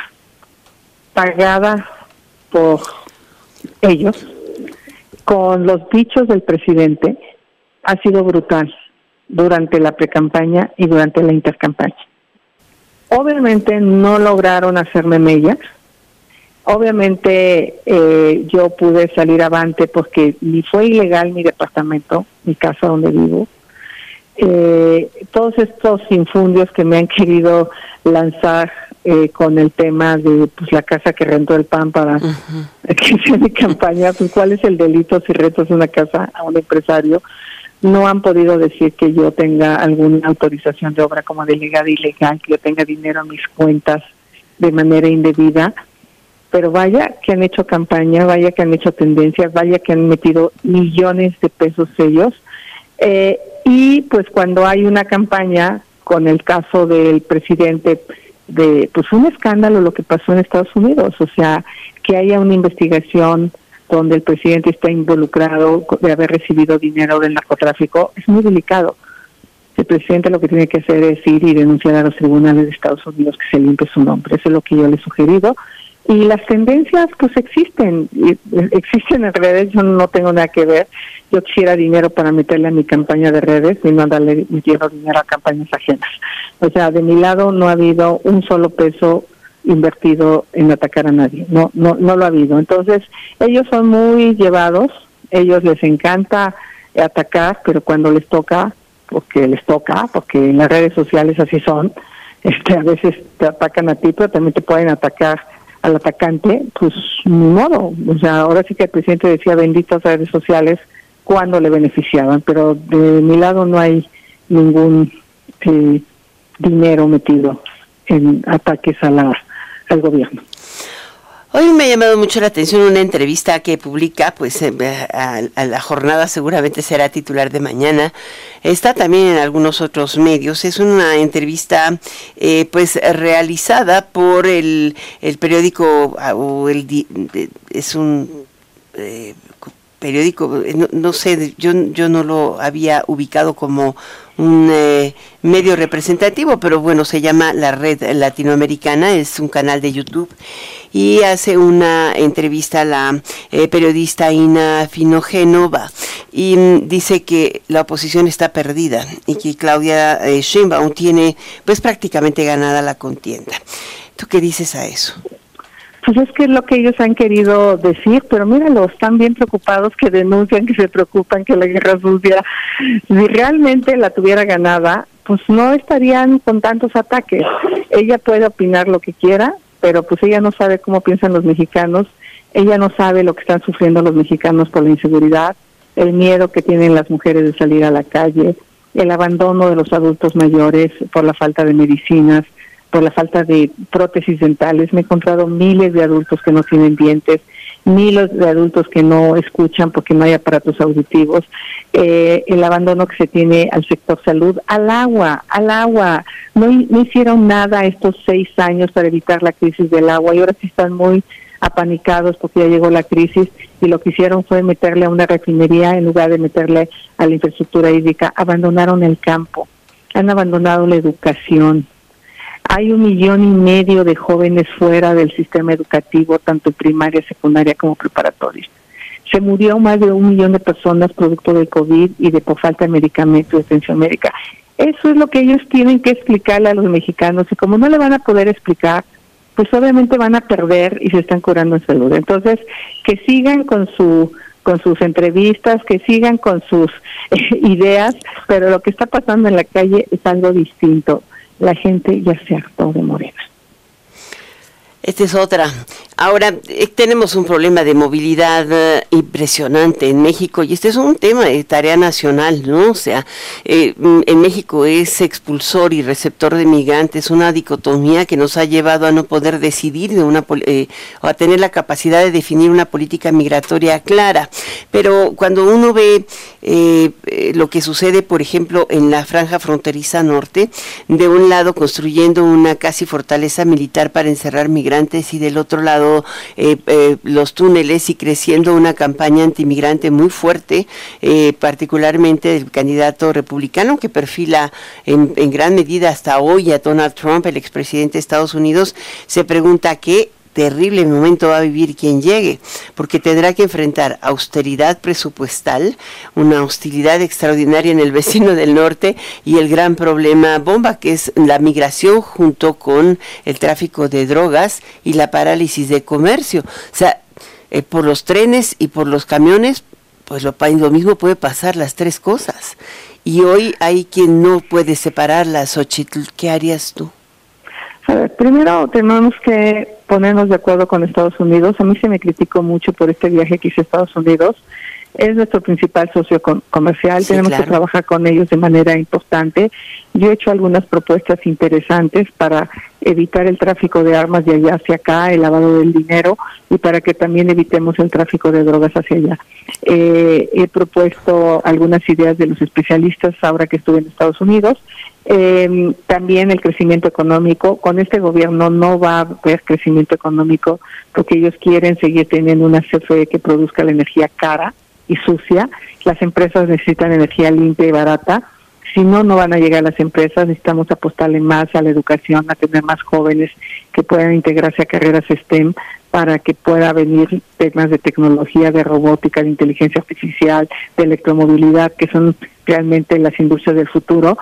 pagada por ellos, con los dichos del presidente, ha sido brutal durante la precampaña y durante la intercampaña. Obviamente no lograron hacerme mellas, Obviamente eh, yo pude salir avante porque ni fue ilegal mi departamento, mi casa donde vivo. Eh, todos estos infundios que me han querido lanzar eh, con el tema de pues la casa que rentó el PAN para que sea mi campaña, pues cuál es el delito si rentas una casa a un empresario. No han podido decir que yo tenga alguna autorización de obra como delegada ilegal, que yo tenga dinero en mis cuentas de manera indebida pero vaya que han hecho campaña, vaya que han hecho tendencias, vaya que han metido millones de pesos ellos. Eh, y pues cuando hay una campaña, con el caso del presidente, de pues un escándalo lo que pasó en Estados Unidos, o sea, que haya una investigación donde el presidente está involucrado de haber recibido dinero del narcotráfico, es muy delicado. El presidente lo que tiene que hacer es ir y denunciar a los tribunales de Estados Unidos que se limpie su nombre. Eso es lo que yo le he sugerido. Y las tendencias, pues existen, existen en redes, yo no tengo nada que ver. Yo quisiera dinero para meterle a mi campaña de redes y no andarle metiendo dinero a campañas ajenas. O sea, de mi lado no ha habido un solo peso invertido en atacar a nadie, no, no, no lo ha habido. Entonces, ellos son muy llevados, ellos les encanta atacar, pero cuando les toca, porque les toca, porque en las redes sociales así son, este, a veces te atacan a ti, pero también te pueden atacar al atacante, pues ni modo. O sea, ahora sí que el presidente decía benditas redes sociales cuando le beneficiaban, pero de mi lado no hay ningún eh, dinero metido en ataques a la, al gobierno. Hoy me ha llamado mucho la atención una entrevista que publica, pues eh, a, la jornada seguramente será titular de mañana. Está también en algunos otros medios. Es una entrevista, eh, pues realizada por el, el periódico ah, o el es un eh, periódico, no, sé, yo yo no lo había ubicado como un eh, medio representativo, pero bueno, se llama La Red Latinoamericana, es un canal de YouTube y hace una entrevista a la eh, periodista Ina Finogénova y mm, dice que la oposición está perdida y que Claudia eh, Sheinbaum tiene pues prácticamente ganada la contienda. ¿Tú qué dices a eso? Pues es que es lo que ellos han querido decir, pero míralo, están bien preocupados que denuncian, que se preocupan que la guerra sucia, si realmente la tuviera ganada, pues no estarían con tantos ataques. Ella puede opinar lo que quiera, pero pues ella no sabe cómo piensan los mexicanos, ella no sabe lo que están sufriendo los mexicanos por la inseguridad, el miedo que tienen las mujeres de salir a la calle, el abandono de los adultos mayores por la falta de medicinas, por la falta de prótesis dentales. Me he encontrado miles de adultos que no tienen dientes, miles de adultos que no escuchan porque no hay aparatos auditivos, eh, el abandono que se tiene al sector salud, al agua, al agua. No, no hicieron nada estos seis años para evitar la crisis del agua y ahora sí están muy apanicados porque ya llegó la crisis y lo que hicieron fue meterle a una refinería en lugar de meterle a la infraestructura hídrica. Abandonaron el campo, han abandonado la educación, hay un millón y medio de jóvenes fuera del sistema educativo, tanto primaria, secundaria como preparatoria. Se murió más de un millón de personas producto del COVID y de por falta de medicamentos y atención médica. Eso es lo que ellos tienen que explicarle a los mexicanos y como no le van a poder explicar, pues obviamente van a perder y se están curando en salud. Entonces, que sigan con su con sus entrevistas, que sigan con sus ideas, pero lo que está pasando en la calle es algo distinto la gente ya se hartó de Morena. Esta es otra. Ahora, eh, tenemos un problema de movilidad eh, impresionante en México y este es un tema de tarea nacional, ¿no? O sea, eh, mm, en México es expulsor y receptor de migrantes, una dicotomía que nos ha llevado a no poder decidir de una o a tener la capacidad de definir una política migratoria clara. Pero cuando uno ve lo que sucede, por ejemplo, en la franja fronteriza norte, de un lado construyendo una casi fortaleza militar para encerrar migrantes y del otro lado eh, eh, los túneles y creciendo una campaña antimigrante muy fuerte, eh, particularmente del candidato republicano que perfila en, en gran medida hasta hoy a Donald Trump, el expresidente de Estados Unidos, se pregunta qué terrible momento va a vivir quien llegue, porque tendrá que enfrentar austeridad presupuestal, una hostilidad extraordinaria en el vecino del norte y el gran problema bomba que es la migración junto con el tráfico de drogas y la parálisis de comercio. O sea, eh, por los trenes y por los camiones, pues lo, lo mismo puede pasar las tres cosas. Y hoy hay quien no puede separarlas. Ochitl, ¿qué harías tú? A ver, primero tenemos que ponernos de acuerdo con Estados Unidos. A mí se me criticó mucho por este viaje que hice a Estados Unidos. es nuestro principal socio comercial, tenemos que trabajar con ellos de manera importante. Yo he hecho algunas propuestas interesantes para evitar el tráfico de armas de allá hacia acá, el lavado del dinero y para que también evitemos el tráfico de drogas hacia allá. Eh, he propuesto algunas ideas de los especialistas ahora que estuve en Estados Unidos. Eh, también el crecimiento económico. Con este gobierno no va a haber crecimiento económico porque ellos quieren seguir teniendo una CFE que produzca la energía cara y sucia. Las empresas necesitan energía limpia y barata. Si no, no van a llegar las empresas. Necesitamos apostarle más a la educación, a tener más jóvenes que puedan integrarse a carreras STEM para que pueda venir temas de tecnología, de robótica, de inteligencia artificial, de electromovilidad, que son realmente las industrias del futuro.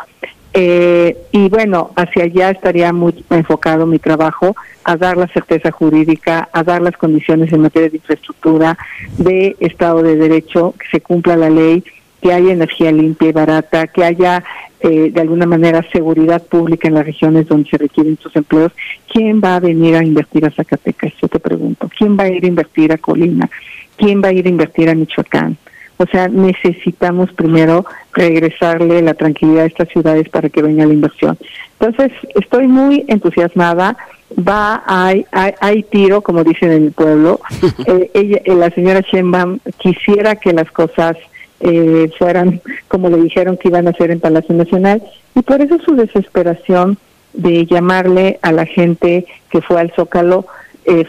Eh, y bueno, hacia allá estaría muy enfocado mi trabajo a dar la certeza jurídica, a dar las condiciones en materia de infraestructura, de Estado de Derecho, que se cumpla la ley, que haya energía limpia y barata, que haya eh, de alguna manera seguridad pública en las regiones donde se requieren estos empleos. ¿Quién va a venir a invertir a Zacatecas? Yo te pregunto. ¿Quién va a ir a invertir a Colina? ¿Quién va a ir a invertir a Michoacán? O sea, necesitamos primero regresarle la tranquilidad a estas ciudades para que venga la inversión. Entonces, estoy muy entusiasmada. Va, hay, hay, tiro, como dicen en el pueblo. Eh, ella, eh, la señora Sheinbaum quisiera que las cosas eh, fueran como le dijeron que iban a hacer en Palacio Nacional y por eso su desesperación de llamarle a la gente que fue al Zócalo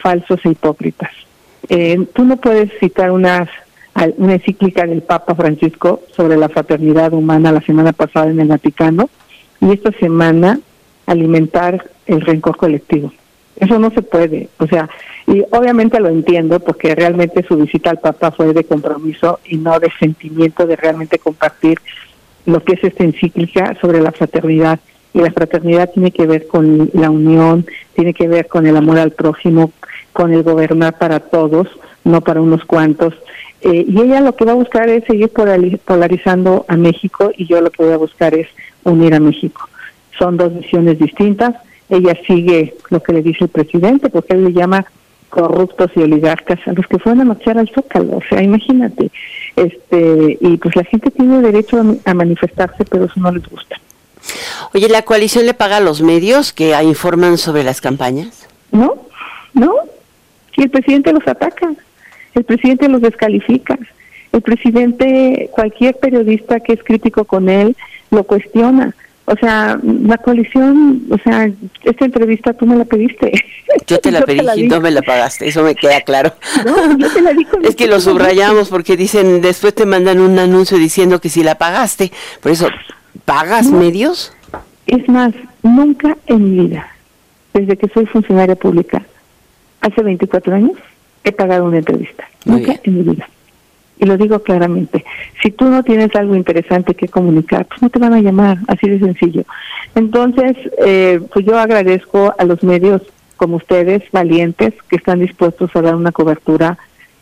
falsos e hipócritas. tú no puedes citar unas una encíclica del Papa Francisco sobre la fraternidad humana la semana pasada en el Vaticano y esta semana alimentar el rencor colectivo. Eso no se puede, o sea, y obviamente lo entiendo porque realmente su visita al Papa fue de compromiso y no de sentimiento de realmente compartir lo que es esta encíclica sobre la fraternidad. Y la fraternidad tiene que ver con la unión, tiene que ver con el amor al prójimo, con el gobernar para todos, no para unos cuantos. Eh, y ella lo que va a buscar es seguir polarizando a México y yo lo que voy a buscar es unir a México. Son dos visiones distintas. Ella sigue lo que le dice el presidente, porque él le llama corruptos y oligarcas a los que fueron a marchar al Zócalo. O sea, imagínate. este Y pues la gente tiene derecho a, manifestarse, pero eso no les gusta. Oye, ¿la coalición le paga a los medios que informan sobre las campañas? No, no. Y el presidente los ataca el presidente los descalifica. El presidente, cualquier periodista que es crítico con él, lo cuestiona. O sea, la coalición, o sea, esta entrevista tú me la pediste. Yo te la pedí y no me la pagaste, eso me queda claro. No, yo te la di es que lo subrayamos porque dicen, después te mandan un anuncio diciendo que si la pagaste. Por eso, ¿pagas medios? Es más, nunca en mi vida, desde que soy funcionaria pública, hace 24 años, he pagado una entrevista. Nunca en mi vida. Y lo digo claramente, si tú no tienes algo interesante que comunicar, pues no te van a llamar, así de sencillo. Entonces, eh, pues yo agradezco a los medios como ustedes, valientes, que están dispuestos a dar una cobertura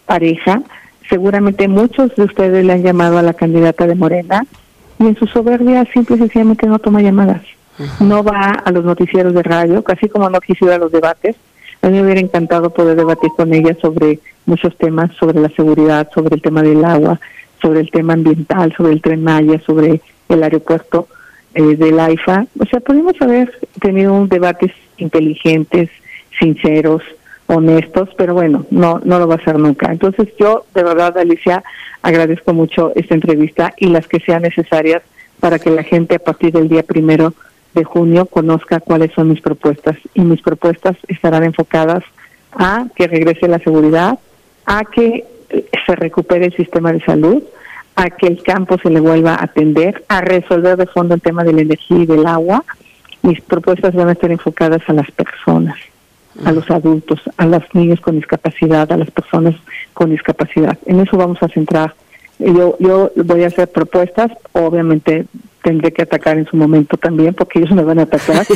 pareja. Seguramente muchos de ustedes le han llamado a la candidata de Morena y en su soberbia simple y sencillamente no toma llamadas. No va a los noticieros de radio, casi como no quisiera los debates, a mí me hubiera encantado poder debatir con ella sobre muchos temas, sobre la seguridad, sobre el tema del agua, sobre el tema ambiental, sobre el tren Maya, sobre el aeropuerto eh, del AIFA. O sea, podemos haber tenido debates inteligentes, sinceros, honestos, pero bueno, no, no lo va a hacer nunca. Entonces yo, de verdad, Alicia, agradezco mucho esta entrevista y las que sean necesarias para que la gente a partir del día primero de junio conozca cuáles son mis propuestas y mis propuestas estarán enfocadas a que regrese la seguridad, a que eh, se recupere el sistema de salud, a que el campo se le vuelva a atender, a resolver de fondo el tema de la energía y del agua. Mis propuestas van a estar enfocadas a las personas, a los adultos, a los niños con discapacidad, a las personas con discapacidad. En eso vamos a centrar. Yo, yo voy a hacer propuestas, obviamente tendré que atacar en su momento también, porque ellos me van a atacar.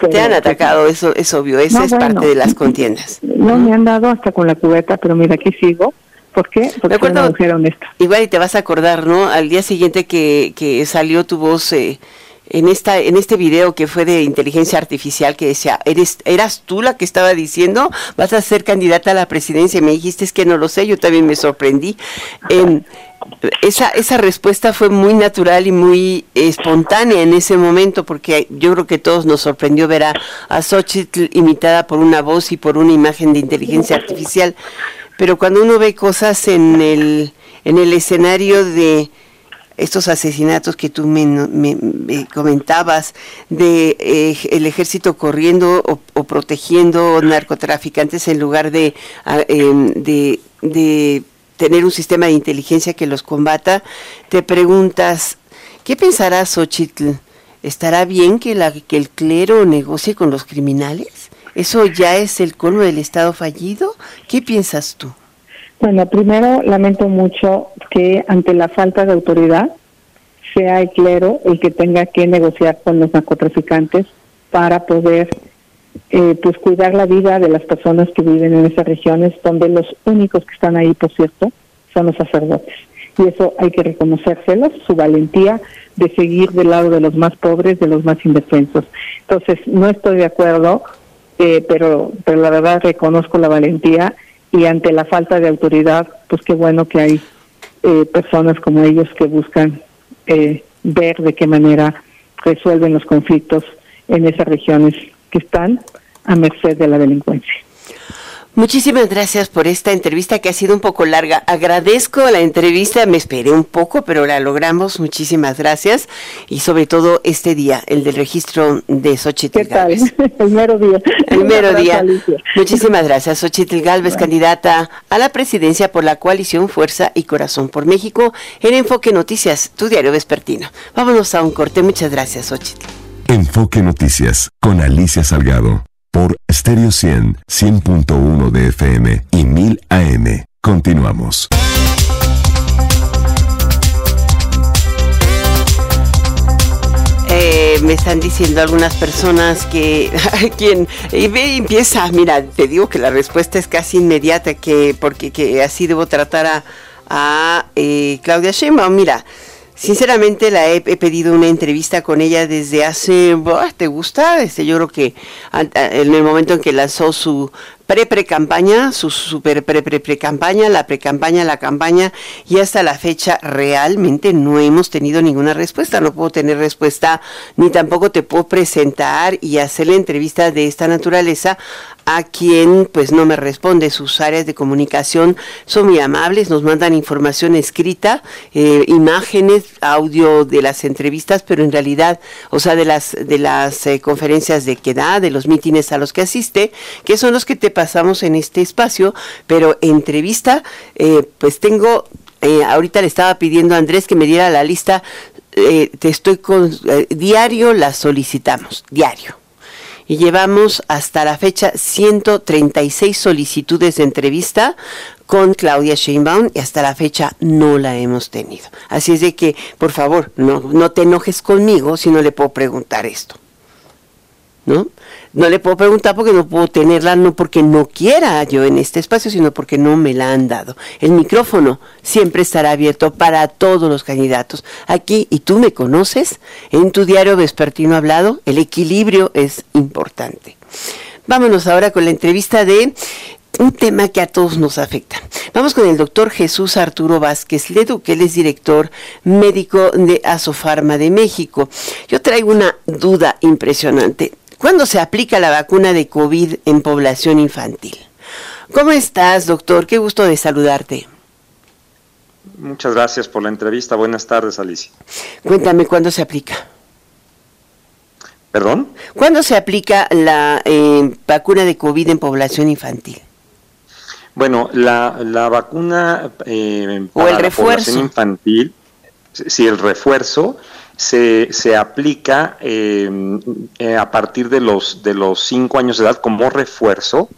Te han atacado, eso es obvio, esa es parte de las contiendas. No, me han dado hasta con la cubeta, pero mira, aquí sigo. ¿Por qué? Porque soy una mujer honesta. Igual y te vas a acordar, ¿no? Al día siguiente que, que salió tu voz... Eh, en esta en este video que fue de inteligencia artificial que decía, "Eres eras tú la que estaba diciendo, vas a ser candidata a la presidencia." Y me dijiste, "Es que no lo sé." Yo también me sorprendí. esa esa respuesta fue muy natural y muy espontánea en ese momento porque yo creo que todos nos sorprendió ver a, a Xochitl imitada por una voz y por una imagen de inteligencia artificial. Pero cuando uno ve cosas en el en el escenario de estos asesinatos que tú me, comentabas de eh, el ejército corriendo o, protegiendo narcotraficantes en lugar de, em, de, de tener un sistema de inteligencia que los combata, te preguntas, ¿qué pensará Xochitl? ¿Estará bien que, la, que el clero negocie con los criminales? ¿Eso ya es el colmo del Estado fallido? ¿Qué piensas tú? Bueno, primero lamento mucho que ante la falta de autoridad sea el clero el que tenga que negociar con los narcotraficantes para poder eh, pues cuidar la vida de las personas que viven en esas regiones donde los únicos que están ahí, por cierto, son los sacerdotes. Y eso hay que reconocérselos, su valentía de seguir del lado de los más pobres, de los más indefensos. Entonces, no estoy de acuerdo, eh, pero, pero la verdad reconozco la valentía y ante la falta de autoridad, pues qué bueno que hay eh, personas como ellos que buscan eh, ver de qué manera resuelven los conflictos en esas regiones que están a merced de la delincuencia. Muchísimas gracias por esta entrevista que ha sido un poco larga. Agradezco la entrevista, me esperé un poco, pero la logramos. Muchísimas gracias. Y sobre todo este día, el del registro de Xochitl Galvez. El mero día. El mero día. Muchísimas gracias. Xochitl Galvez, candidata a la presidencia por la coalición Fuerza y Corazón por México en Enfoque Noticias, tu diario vespertino. Vámonos a un corte. Muchas gracias, Xochitl. Enfoque Noticias con Alicia Salgado por Stereo 100, 100.1 de FM y 1000 AM. Continuamos. Eh, me están diciendo algunas personas que quien ve empieza, mira, te digo que la respuesta es casi inmediata, que porque que así debo tratar a, a eh, Claudia Sheinbaum. Mira, Sinceramente la he, pedido una entrevista con ella desde hace, ¿te gusta? Este, yo creo que en el momento en que lanzó su pre-pre-campaña, su super pre-pre-pre-campaña, la pre-campaña, la campaña, y hasta la fecha realmente no hemos tenido ninguna respuesta. No puedo tener respuesta, ni tampoco te puedo presentar y hacer la entrevista de esta naturaleza a quien pues no me responde. Sus áreas de comunicación son muy amables, nos mandan información escrita, eh, imágenes, audio de las entrevistas, pero en realidad, o sea, de las de las eh, conferencias de que da, de los mítines a los que asiste, que son los que te pasamos en este espacio, pero entrevista, eh, pues tengo ahorita le estaba pidiendo a Andrés que me diera la lista, te estoy con, diario la solicitamos, diario y llevamos hasta la fecha 136 solicitudes de entrevista con Claudia Sheinbaum y hasta la fecha no la hemos tenido. Así es de que, por favor, no, no te enojes conmigo si no le puedo preguntar esto. ¿No? No le puedo preguntar porque no puedo tenerla, no porque no quiera yo en este espacio, sino porque no me la han dado. El micrófono siempre estará abierto para todos los candidatos. Aquí, y tú me conoces, en tu diario vespertino hablado, el equilibrio es importante. Vámonos ahora con la entrevista de un tema que a todos nos afecta. Vamos con el doctor Jesús Arturo Vázquez Ledo, que él es director médico de Asofarma de México. Yo traigo una duda impresionante. ¿Cuándo se aplica la vacuna de COVID en población infantil? ¿Cómo estás, doctor? Qué gusto de saludarte. Muchas gracias por la entrevista. Buenas tardes, Alicia. Cuéntame, ¿cuándo se aplica? ¿Perdón? ¿Cuándo se aplica la eh, vacuna de COVID en población infantil? Bueno, la, la vacuna eh, o el refuerzo. población infantil, si el refuerzo se, se aplica em, eh, a partir de los, de los cinco años de edad como refuerzo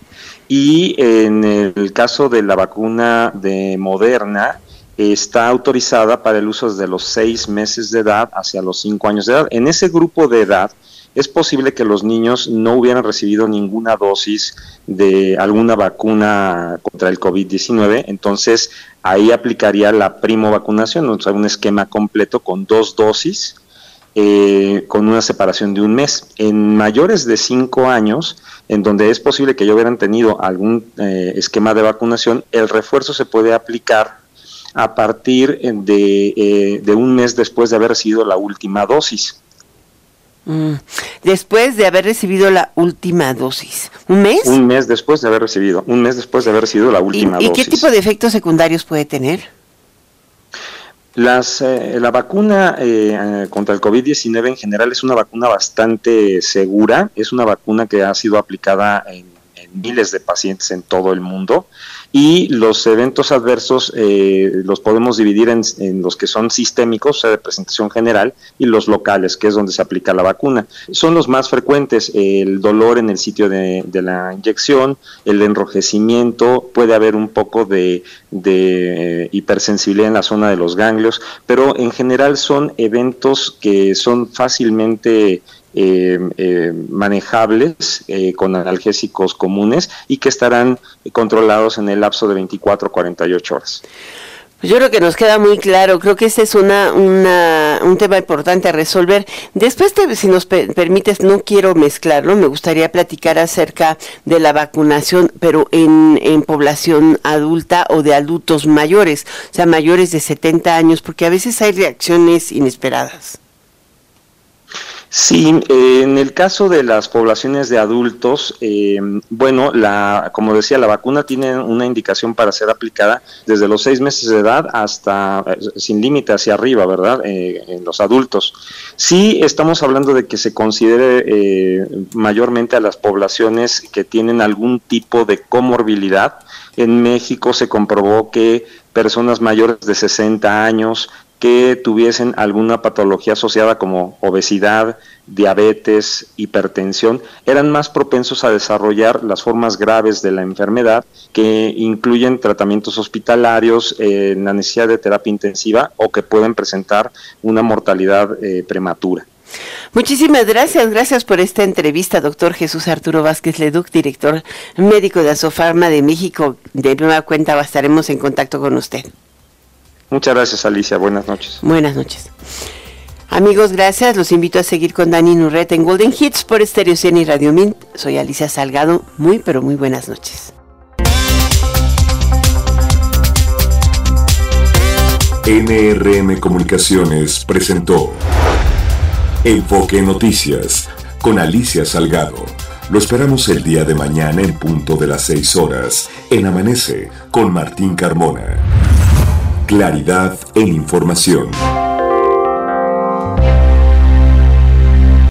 y en el caso de la vacuna de Moderna está autorizada para el uso desde los seis meses de edad hacia los cinco años de edad. En ese grupo de edad es posible que los niños no hubieran recibido ninguna dosis de alguna vacuna contra el COVID-19, entonces ahí aplicaría la primo vacunación, o sea, un esquema completo con dos dosis eh, con una separación de un mes. En mayores de cinco años, en donde es posible que ya hubieran tenido algún eh, esquema de vacunación, el refuerzo se puede aplicar a partir de, de un mes después de haber recibido la última dosis. Mm. Después de haber recibido la última dosis. ¿Un mes? Un mes después de haber recibido, un mes después de haber recibido la última dosis. ¿Y qué tipo de efectos secundarios puede tener? Las, eh, la vacuna eh, contra el COVID-19 en general es una vacuna bastante segura, es una vacuna que ha sido aplicada en miles de pacientes en todo el mundo y los eventos adversos eh, los podemos dividir en, los que son sistémicos, o sea, de presentación general, y los locales, que es donde se aplica la vacuna. Son los más frecuentes, el dolor en el sitio de, la inyección, el enrojecimiento, puede haber un poco de, eh, hipersensibilidad en la zona de los ganglios, pero en general son eventos que son fácilmente eh, eh, manejables eh, con analgésicos comunes y que estarán controlados en el lapso de 24 a 48 horas. Yo creo que nos queda muy claro, creo que ese es una, un tema importante a resolver. Después, si nos permites, no quiero mezclarlo, me gustaría platicar acerca de la vacunación, pero en población adulta o de adultos mayores, o sea, mayores de 70 años, porque a veces hay reacciones inesperadas. Sí, eh, en el caso de las poblaciones de adultos, eh, bueno, la, como decía, la vacuna tiene una indicación para ser aplicada desde los seis meses de edad hasta eh, sin límite hacia arriba, ¿verdad? en los adultos. Sí, estamos hablando de que se considere mayormente a las poblaciones que tienen algún tipo de comorbilidad. En México se comprobó que personas mayores de 60 años que tuviesen alguna patología asociada como obesidad, diabetes, hipertensión, eran más propensos a desarrollar las formas graves de la enfermedad que incluyen tratamientos hospitalarios, eh, la necesidad de terapia intensiva o que pueden presentar una mortalidad eh, prematura. Muchísimas gracias, gracias por esta entrevista, doctor Jesús Arturo Vázquez Leduc, director médico de Asofarma de México. De nueva cuenta estaremos en contacto con usted. Muchas gracias, Alicia. Buenas noches. Buenas noches. Amigos, gracias. Los invito a seguir con Dani Nurret en Golden Hits por Stereo 100 y Radio Mint. Soy Alicia Salgado. Muy, pero muy buenas noches. NRM Comunicaciones presentó Enfoque Noticias con Alicia Salgado. Lo esperamos el día de mañana en punto de las 6 horas en Amanece con Martín Carmona. Claridad en información.